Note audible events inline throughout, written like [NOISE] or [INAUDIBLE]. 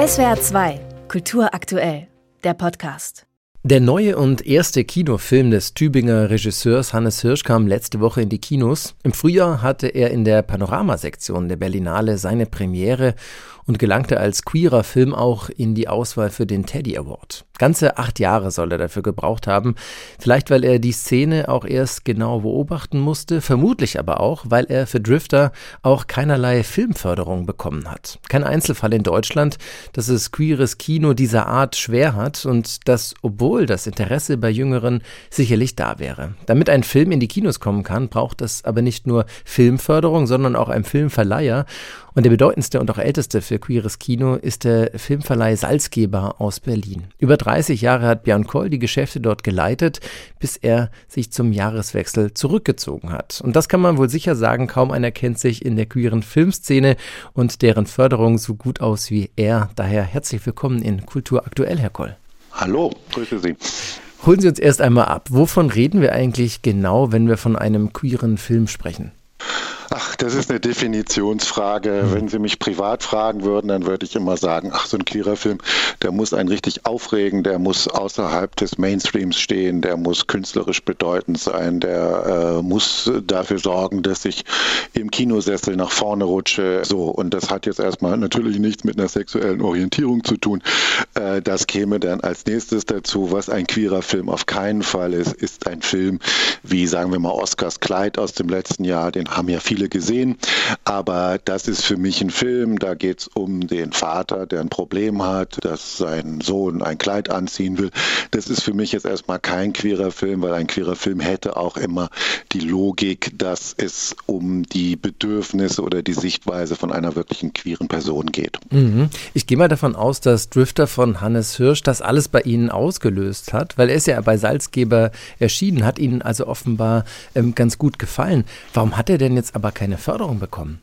SWR 2, Kultur aktuell, der Podcast. Der neue und erste Kinofilm des Tübinger Regisseurs Hannes Hirsch kam letzte Woche in die Kinos. Im Frühjahr hatte er in der Panoramasektion der Berlinale seine Premiere und gelangte als queerer Film auch in die Auswahl für den Teddy Award. Ganze acht Jahre soll er dafür gebraucht haben. Vielleicht, weil er die Szene auch erst genau beobachten musste, vermutlich aber auch, weil er für Drifter auch keinerlei Filmförderung bekommen hat. Kein Einzelfall in Deutschland, dass es queeres Kino dieser Art schwer hat und das, obwohl das Interesse bei Jüngeren sicherlich da wäre. Damit ein Film in die Kinos kommen kann, braucht es aber nicht nur Filmförderung, sondern auch ein Filmverleiher. Und der bedeutendste und auch älteste für queeres Kino ist der Filmverleih Salzgeber aus Berlin. Über 30 Jahre hat Björn Koll die Geschäfte dort geleitet, bis er sich zum Jahreswechsel zurückgezogen hat. Und das kann man wohl sicher sagen, kaum einer kennt sich in der queeren Filmszene und deren Förderung so gut aus wie er. Daher herzlich willkommen in Kultur aktuell, Herr Koll. Hallo, grüße Sie. Holen Sie uns erst einmal ab. Wovon reden wir eigentlich genau, wenn wir von einem queeren Film sprechen? Ach, das ist eine Definitionsfrage. Mhm. Wenn Sie mich privat fragen würden, dann würde ich immer sagen, ach, so ein queerer Film, der muss einen richtig aufregen, der muss außerhalb des Mainstreams stehen, der muss künstlerisch bedeutend sein, der äh, muss dafür sorgen, dass ich im Kinosessel nach vorne rutsche. So, und das hat jetzt erstmal natürlich nichts mit einer sexuellen Orientierung zu tun. Äh, das käme dann als nächstes dazu. Was ein queerer Film auf keinen Fall ist, ist ein Film wie, sagen wir mal, Oscars Kleid aus dem letzten Jahr. Den haben ja viele viele gesehen, aber das ist für mich ein Film, da geht es um den Vater, der ein Problem hat, dass sein Sohn ein Kleid anziehen will. Das ist für mich jetzt erstmal kein queerer Film, weil ein queerer Film hätte auch immer die Logik, dass es um die Bedürfnisse oder die Sichtweise von einer wirklichen queeren Person geht. Mhm. Ich gehe mal davon aus, dass Drifter von Hannes Hirsch das alles bei Ihnen ausgelöst hat, weil er ist ja bei Salzgeber erschienen, hat Ihnen also offenbar ähm, ganz gut gefallen. Warum hat er denn jetzt aber aber keine Förderung bekommen.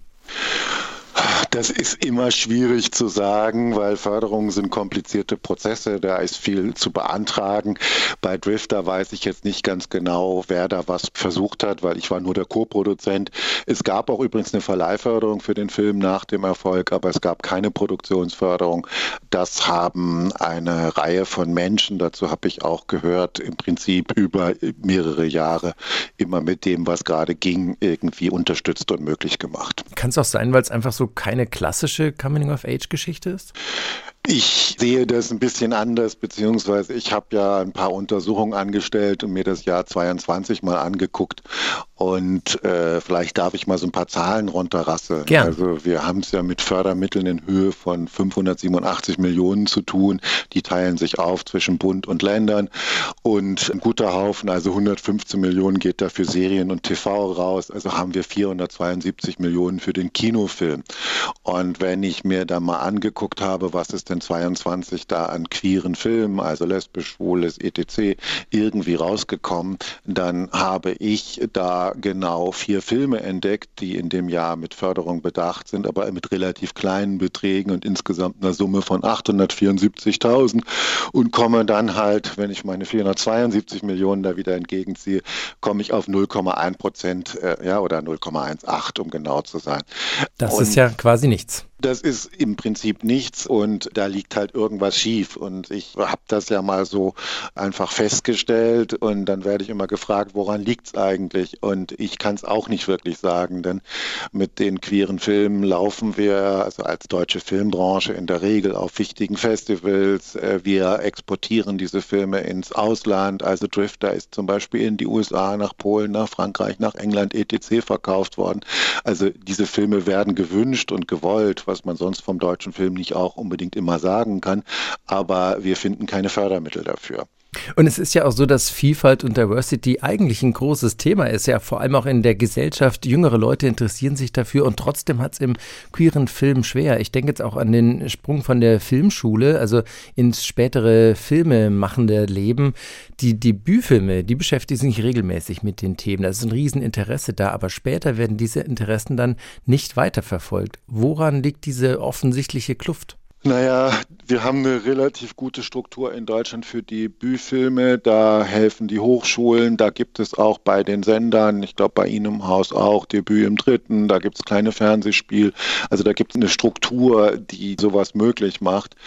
Das ist immer schwierig zu sagen, weil Förderungen sind komplizierte Prozesse, da ist viel zu beantragen. Bei Drifter weiß ich jetzt nicht ganz genau, wer da was versucht hat, weil ich war nur der Co-Produzent. Es gab auch übrigens eine Verleihförderung für den Film nach dem Erfolg, aber es gab keine Produktionsförderung. Das haben eine Reihe von Menschen, dazu habe ich auch gehört, im Prinzip über mehrere Jahre immer mit dem, was gerade ging, irgendwie unterstützt und möglich gemacht. Kann es auch sein, weil es einfach so keine klassische Coming-of-Age-Geschichte ist? Ich sehe das ein bisschen anders, beziehungsweise ich habe ja ein paar Untersuchungen angestellt und mir das Jahr 22 mal angeguckt. Und äh, vielleicht darf ich mal so ein paar Zahlen runterrasseln. Gern. Also wir haben es ja mit Fördermitteln in Höhe von 587 Millionen zu tun. Die teilen sich auf zwischen Bund und Ländern. Und ein guter Haufen, also 115 Millionen geht da für Serien und TV raus. Also haben wir 472 Millionen für den Kinofilm. Und wenn ich mir da mal angeguckt habe, was ist denn 2022 da an queeren Filmen, also lesbisch, schwules, etc., irgendwie rausgekommen, dann habe ich da genau vier Filme entdeckt, die in dem Jahr mit Förderung bedacht sind, aber mit relativ kleinen Beträgen und insgesamt einer Summe von 874.000 und komme dann halt, wenn ich meine 472 Millionen da wieder entgegenziehe, komme ich auf 0,1 Prozent, äh, ja, oder 0,18, um genau zu sein. Das und ist ja quasi nichts. Das ist im Prinzip nichts und da liegt halt irgendwas schief. Und ich habe das ja mal so einfach festgestellt und dann werde ich immer gefragt, woran liegt es eigentlich? Und ich kann es auch nicht wirklich sagen, denn mit den queeren Filmen laufen wir, also als deutsche Filmbranche in der Regel auf wichtigen Festivals. Äh, wir exportieren diese Filme ins Ausland. Also Drifter ist zum Beispiel in die USA, nach Polen, nach Frankreich, nach England etc. verkauft worden. Also diese Filme werden gewünscht und gewollt was man sonst vom deutschen Film nicht auch unbedingt immer sagen kann. Aber wir finden keine Fördermittel dafür. Und es ist ja auch so, dass Vielfalt und Diversity eigentlich ein großes Thema ist, ja vor allem auch in der Gesellschaft. Jüngere Leute interessieren sich dafür und trotzdem hat es im queeren Film schwer. Ich denke jetzt auch an den Sprung von der Filmschule, also ins spätere filmemachende Leben. Die Debütfilme, die beschäftigen sich regelmäßig mit den Themen. Da ist ein Rieseninteresse da, aber später werden diese Interessen dann nicht weiterverfolgt. Woran liegt diese offensichtliche Kluft? Naja, wir haben eine relativ gute Struktur in Deutschland für die Büfilme. Da helfen die Hochschulen. Da gibt es auch bei den Sendern, ich glaube bei Ihnen im Haus auch, Debüt im Dritten. Da gibt es kleine Fernsehspiel. Also da gibt es eine Struktur, die sowas möglich macht.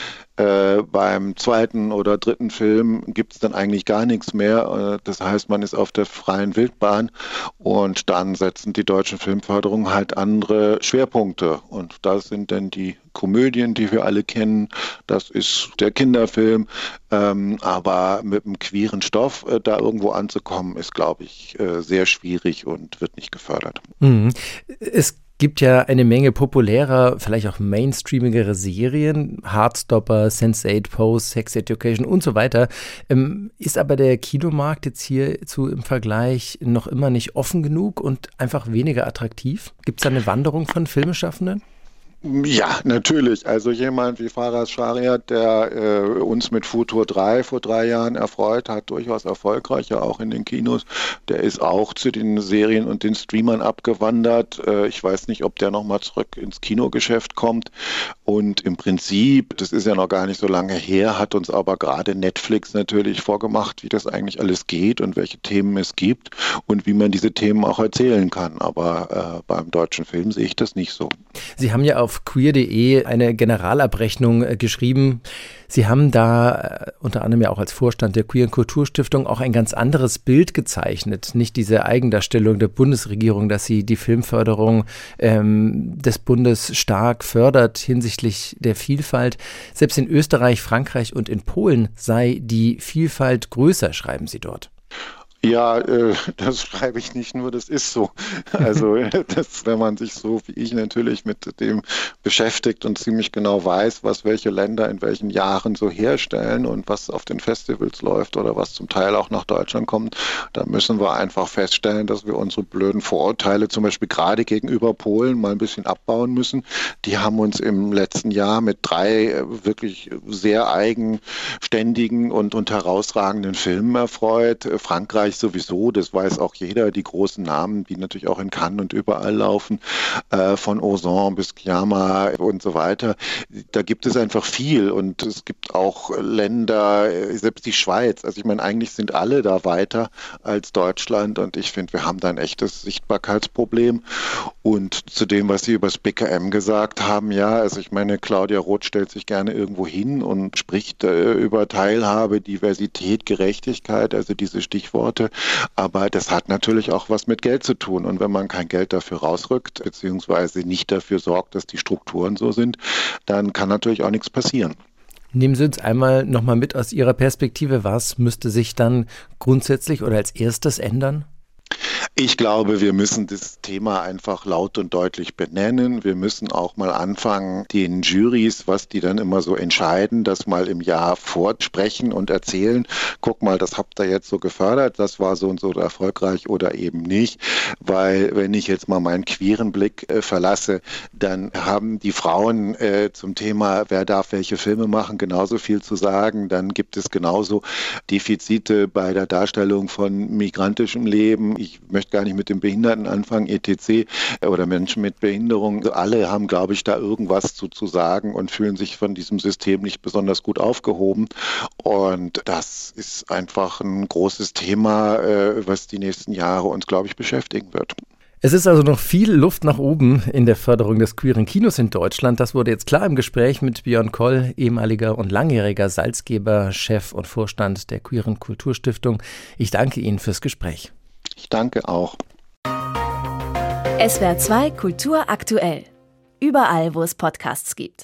Äh, beim zweiten oder dritten Film gibt es dann eigentlich gar nichts mehr. Äh, das heißt, man ist auf der freien Wildbahn und dann setzen die deutschen Filmförderungen halt andere Schwerpunkte. Und da sind dann die Komödien, die wir alle kennen. Das ist der Kinderfilm. Ähm, aber mit einem queeren Stoff äh, da irgendwo anzukommen, ist, glaube ich, äh, sehr schwierig und wird nicht gefördert. Mhm. Es gibt ja eine Menge populärer, vielleicht auch mainstreamigere Serien, Heartstopper, Sense8, Pose, Sex Education und so weiter. Ähm, ist aber der Kinomarkt jetzt hierzu im Vergleich noch immer nicht offen genug und einfach weniger attraktiv? Gibt es da eine Wanderung von Filmeschaffenden? Ja, natürlich. Also jemand wie Faras Shariat, der äh, uns mit Futur 3 vor drei Jahren erfreut hat, durchaus erfolgreich, ja auch in den Kinos, der ist auch zu den Serien und den Streamern abgewandert. Äh, ich weiß nicht, ob der nochmal zurück ins Kinogeschäft kommt. Und im Prinzip, das ist ja noch gar nicht so lange her, hat uns aber gerade Netflix natürlich vorgemacht, wie das eigentlich alles geht und welche Themen es gibt und wie man diese Themen auch erzählen kann. Aber äh, beim deutschen Film sehe ich das nicht so. Sie haben ja auf auf queer.de eine Generalabrechnung äh, geschrieben. Sie haben da äh, unter anderem ja auch als Vorstand der Queer Kulturstiftung auch ein ganz anderes Bild gezeichnet. Nicht diese Eigendarstellung der Bundesregierung, dass sie die Filmförderung ähm, des Bundes stark fördert hinsichtlich der Vielfalt. Selbst in Österreich, Frankreich und in Polen sei die Vielfalt größer, schreiben Sie dort. Ja, äh, [LAUGHS] das schreibe ich nicht nur, das ist so. [LAUGHS] Also, das, wenn man sich so wie ich natürlich mit dem beschäftigt und ziemlich genau weiß, was welche Länder in welchen Jahren so herstellen und was auf den Festivals läuft oder was zum Teil auch nach Deutschland kommt, dann müssen wir einfach feststellen, dass wir unsere blöden Vorurteile zum Beispiel gerade gegenüber Polen mal ein bisschen abbauen müssen. Die haben uns im letzten Jahr mit drei äh, wirklich sehr eigenständigen und, und herausragenden Filmen erfreut. Frankreich Österreich sowieso, das weiß auch jeder, die großen Namen, die natürlich auch in Cannes und überall laufen, äh, von Ozon bis Chiama und so weiter. Da gibt es einfach viel und es gibt auch Länder, selbst die Schweiz. Also ich meine, eigentlich sind alle da weiter als Deutschland und ich finde, wir haben da ein echtes Sichtbarkeitsproblem. Und zu dem, was Sie über das BKM gesagt haben, ja, also ich meine, Claudia Roth stellt sich gerne irgendwo hin und spricht äh, über Teilhabe, Diversität, Gerechtigkeit, also diese Stichworte. Monate. Aber das hat natürlich auch was mit Geld zu tun. Und wenn man kein Geld dafür rausrückt, beziehungsweise nicht dafür sorgt, dass die Strukturen so sind, dann kann natürlich auch nichts passieren. Nehmen Sie uns einmal nochmal mit aus Ihrer Perspektive. Was müsste sich dann grundsätzlich oder als erstes ändern? Ich glaube, wir müssen das Thema einfach laut und deutlich benennen. Wir müssen auch mal anfangen, den Juries, was die dann immer so entscheiden, das mal im Jahr vorsprechen und erzählen. Guck mal, das habt ihr jetzt so gefördert, das war so und so erfolgreich oder eben nicht. Weil wenn ich jetzt mal meinen queeren Blick äh, verlasse, dann haben die Frauen äh, zum Thema, wer darf welche Filme machen, genauso viel zu sagen. Dann gibt es genauso Defizite bei der Darstellung von migrantischem Leben. Ich möchte gar nicht mit dem Behinderten anfangen, etc. oder Menschen mit Behinderung. Alle haben, glaube ich, da irgendwas zu, zu sagen und fühlen sich von diesem System nicht besonders gut aufgehoben. Und das ist einfach ein großes Thema, äh, was die nächsten Jahre uns, glaube ich, beschäftigen wird. Es ist also noch viel Luft nach oben in der Förderung des queeren Kinos in Deutschland. Das wurde jetzt klar im Gespräch mit Björn Koll, ehemaliger und langjähriger Salzgeber, Chef und Vorstand der queeren Kulturstiftung. Ich danke Ihnen fürs Gespräch. Ich danke auch. SWR 2 Kultur aktuell. Überall, wo es Podcasts gibt.